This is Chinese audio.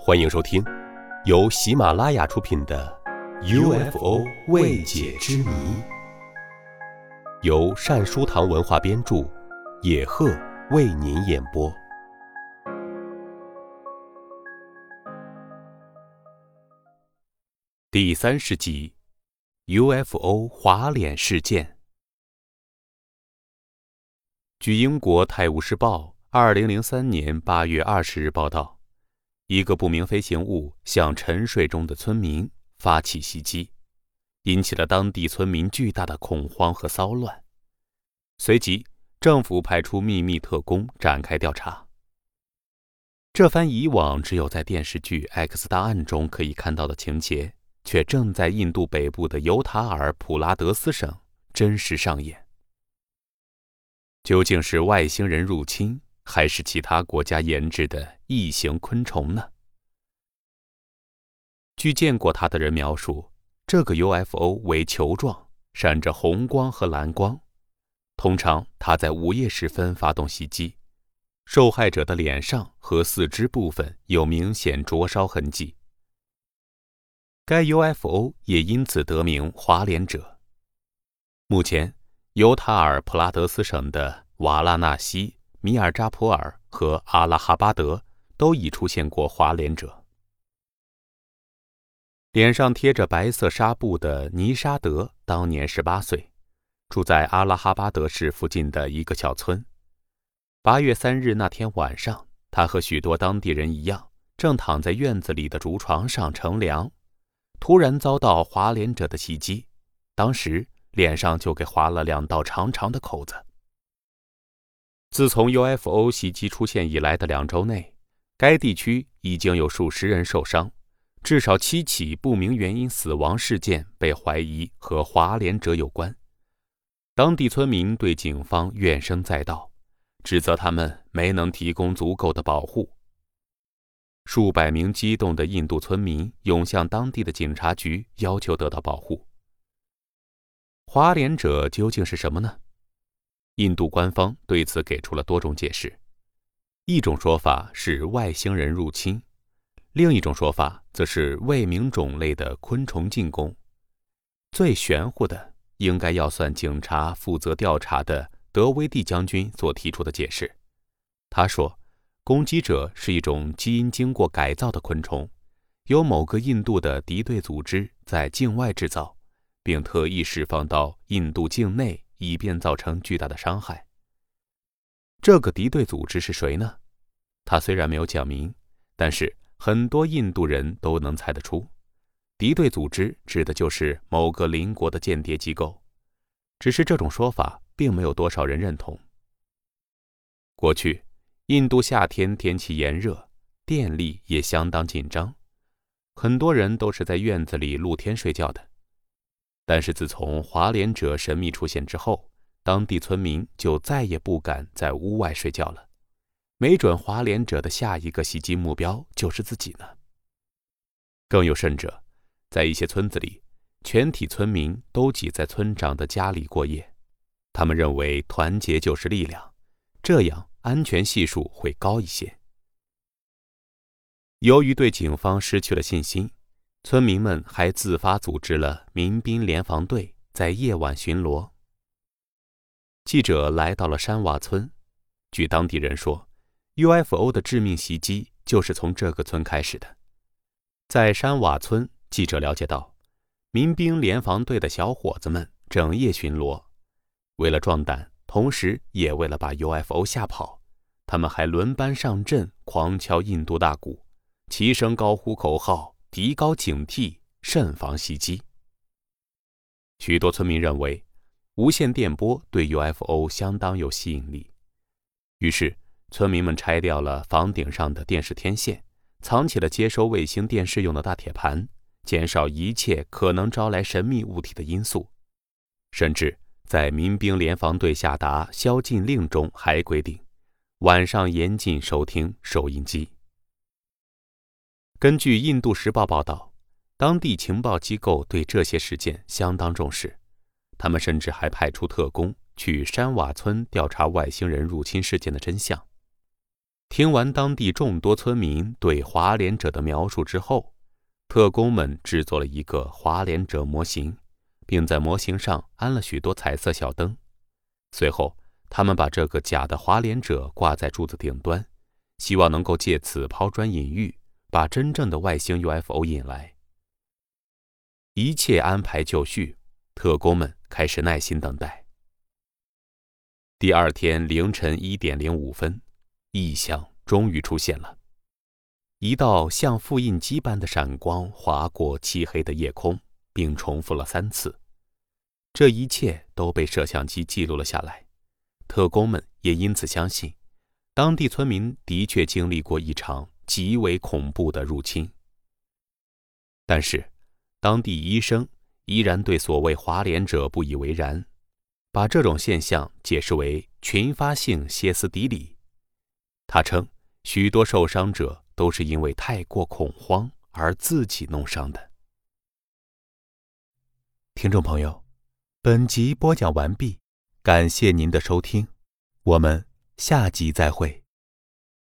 欢迎收听，由喜马拉雅出品的《UFO 未解之谜》，由善书堂文化编著，野鹤为您演播。第三十集：UFO 滑脸事件。据英国《泰晤士报》二零零三年八月二十日报道。一个不明飞行物向沉睡中的村民发起袭击，引起了当地村民巨大的恐慌和骚乱。随即，政府派出秘密特工展开调查。这番以往只有在电视剧《X 档案》中可以看到的情节，却正在印度北部的尤塔尔普拉德斯省真实上演。究竟是外星人入侵？还是其他国家研制的异形昆虫呢？据见过它的人描述，这个 UFO 为球状，闪着红光和蓝光。通常，它在午夜时分发动袭击，受害者的脸上和四肢部分有明显灼烧痕迹。该 UFO 也因此得名“滑脸者”。目前，尤塔尔普拉德斯省的瓦拉纳西。米尔扎普尔和阿拉哈巴德都已出现过滑脸者。脸上贴着白色纱布的尼沙德当年十八岁，住在阿拉哈巴德市附近的一个小村。八月三日那天晚上，他和许多当地人一样，正躺在院子里的竹床上乘凉，突然遭到滑脸者的袭击，当时脸上就给划了两道长长的口子。自从 UFO 袭击出现以来的两周内，该地区已经有数十人受伤，至少七起不明原因死亡事件被怀疑和华联者有关。当地村民对警方怨声载道，指责他们没能提供足够的保护。数百名激动的印度村民涌向当地的警察局，要求得到保护。华联者究竟是什么呢？印度官方对此给出了多种解释，一种说法是外星人入侵，另一种说法则是未明种类的昆虫进攻。最玄乎的，应该要算警察负责调查的德威蒂将军所提出的解释。他说，攻击者是一种基因经过改造的昆虫，由某个印度的敌对组织在境外制造，并特意释放到印度境内。以便造成巨大的伤害。这个敌对组织是谁呢？他虽然没有讲明，但是很多印度人都能猜得出，敌对组织指的就是某个邻国的间谍机构。只是这种说法并没有多少人认同。过去，印度夏天天气炎热，电力也相当紧张，很多人都是在院子里露天睡觉的。但是自从华联者神秘出现之后，当地村民就再也不敢在屋外睡觉了。没准华联者的下一个袭击目标就是自己呢。更有甚者，在一些村子里，全体村民都挤在村长的家里过夜，他们认为团结就是力量，这样安全系数会高一些。由于对警方失去了信心。村民们还自发组织了民兵联防队，在夜晚巡逻。记者来到了山瓦村，据当地人说，UFO 的致命袭击就是从这个村开始的。在山瓦村，记者了解到，民兵联防队的小伙子们整夜巡逻，为了壮胆，同时也为了把 UFO 吓跑，他们还轮班上阵，狂敲印度大鼓，齐声高呼口号。提高警惕，慎防袭击。许多村民认为，无线电波对 UFO 相当有吸引力，于是村民们拆掉了房顶上的电视天线，藏起了接收卫星电视用的大铁盘，减少一切可能招来神秘物体的因素。甚至在民兵联防队下达宵禁令中，还规定晚上严禁收听收音机。根据《印度时报》报道，当地情报机构对这些事件相当重视，他们甚至还派出特工去山瓦村调查外星人入侵事件的真相。听完当地众多村民对华联者的描述之后，特工们制作了一个华联者模型，并在模型上安了许多彩色小灯。随后，他们把这个假的华联者挂在柱子顶端，希望能够借此抛砖引玉，把真正的外星 UFO 引来。一切安排就绪，特工们开始耐心等待。第二天凌晨一点零五分，异象终于出现了。一道像复印机般的闪光划过漆黑的夜空，并重复了三次。这一切都被摄像机记录了下来。特工们也因此相信，当地村民的确经历过一场极为恐怖的入侵。但是，当地医生依然对所谓华联者不以为然，把这种现象解释为群发性歇斯底里。他称，许多受伤者都是因为太过恐慌而自己弄伤的。听众朋友，本集播讲完毕，感谢您的收听，我们下集再会。